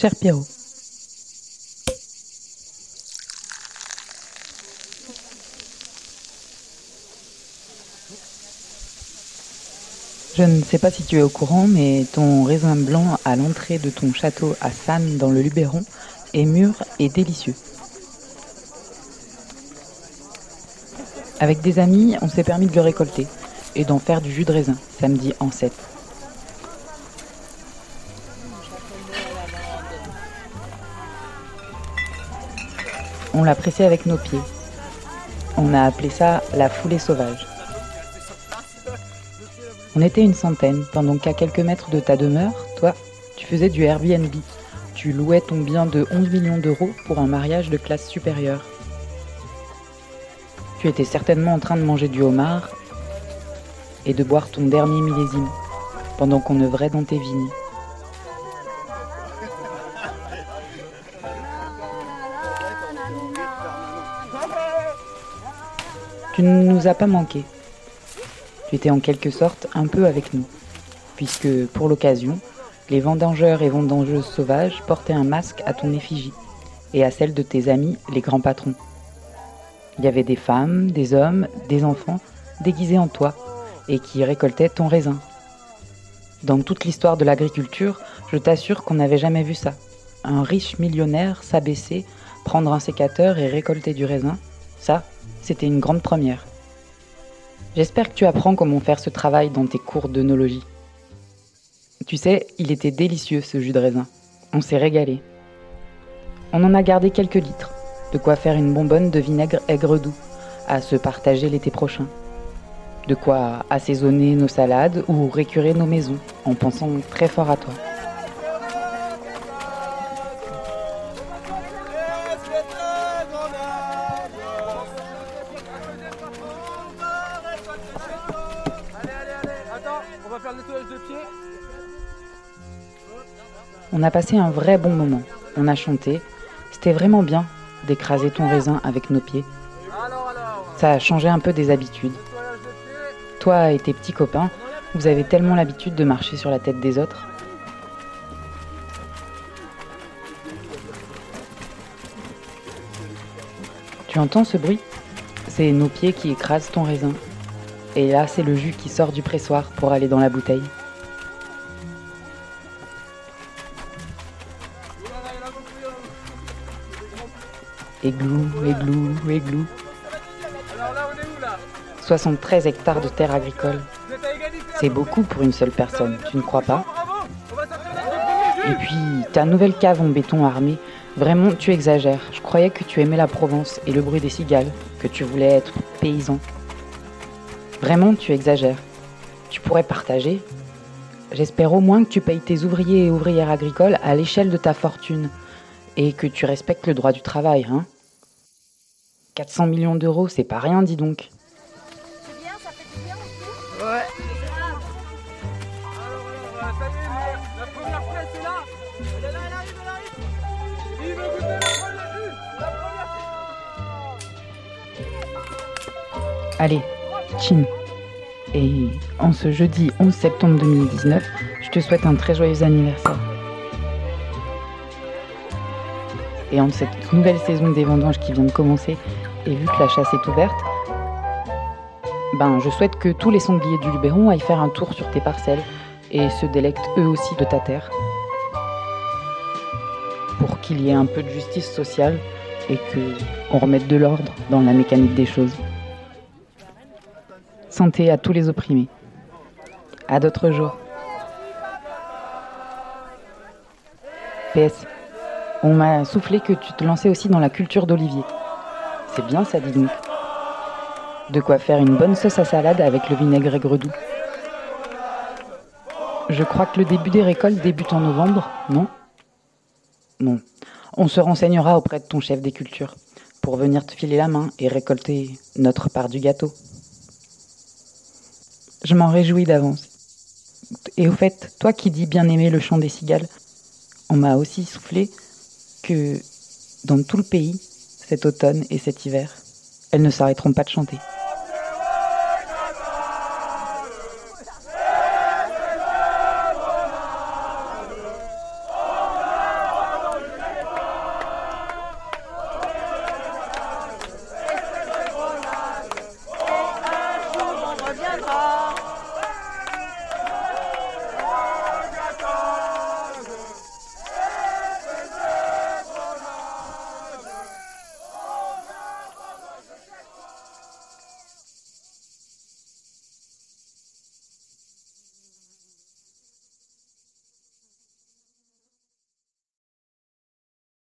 Cher Pierrot. Je ne sais pas si tu es au courant, mais ton raisin blanc à l'entrée de ton château à Sannes dans le Luberon est mûr et délicieux. Avec des amis, on s'est permis de le récolter et d'en faire du jus de raisin samedi en 7. On l'a pressé avec nos pieds. On a appelé ça la foulée sauvage. On était une centaine, pendant qu'à quelques mètres de ta demeure, toi, tu faisais du Airbnb. Tu louais ton bien de 11 millions d'euros pour un mariage de classe supérieure. Tu étais certainement en train de manger du homard et de boire ton dernier millésime, pendant qu'on œuvrait dans tes vignes. Tu ne nous as pas manqué. Tu étais en quelque sorte un peu avec nous, puisque pour l'occasion, les vendangeurs et vendangeuses sauvages portaient un masque à ton effigie et à celle de tes amis, les grands patrons. Il y avait des femmes, des hommes, des enfants déguisés en toi et qui récoltaient ton raisin. Dans toute l'histoire de l'agriculture, je t'assure qu'on n'avait jamais vu ça. Un riche millionnaire s'abaisser, prendre un sécateur et récolter du raisin, ça, c'était une grande première. J'espère que tu apprends comment faire ce travail dans tes cours d'œnologie. Tu sais, il était délicieux ce jus de raisin. On s'est régalé. On en a gardé quelques litres, de quoi faire une bonbonne de vinaigre aigre doux, à se partager l'été prochain. De quoi assaisonner nos salades ou récurer nos maisons, en pensant très fort à toi. On a passé un vrai bon moment. On a chanté. C'était vraiment bien d'écraser ton raisin avec nos pieds. Ça a changé un peu des habitudes. Toi et tes petits copains, vous avez tellement l'habitude de marcher sur la tête des autres. Tu entends ce bruit? C'est nos pieds qui écrasent ton raisin. Et là, c'est le jus qui sort du pressoir pour aller dans la bouteille. Églou, églou, églou. 73 hectares de terre agricole. C'est beaucoup pour une seule personne, tu ne crois pas? Et puis, ta nouvelle cave en béton armé, vraiment, tu exagères. Je croyais que tu aimais la Provence et le bruit des cigales, que tu voulais être paysan. Vraiment, tu exagères. Tu pourrais partager. J'espère au moins que tu payes tes ouvriers et ouvrières agricoles à l'échelle de ta fortune et que tu respectes le droit du travail, hein 400 millions d'euros, c'est pas rien, dis donc. C'est bien, ça fait du bien aussi Ouais. Allez, chin. Et en ce jeudi 11 septembre 2019, je te souhaite un très joyeux anniversaire. Et en cette nouvelle saison des vendanges qui vient de commencer, et vu que la chasse est ouverte, ben je souhaite que tous les sangliers du Luberon aillent faire un tour sur tes parcelles et se délectent eux aussi de ta terre. Pour qu'il y ait un peu de justice sociale et que on remette de l'ordre dans la mécanique des choses. Santé à tous les opprimés. À d'autres jours. PS. On m'a soufflé que tu te lançais aussi dans la culture d'Olivier. C'est bien ça, dis donc. De quoi faire une bonne sauce à salade avec le vinaigre aigre doux. Je crois que le début des récoltes débute en novembre, non? Non. On se renseignera auprès de ton chef des cultures pour venir te filer la main et récolter notre part du gâteau. Je m'en réjouis d'avance. Et au fait, toi qui dis bien aimer le chant des cigales, on m'a aussi soufflé que dans tout le pays, cet automne et cet hiver, elles ne s'arrêteront pas de chanter.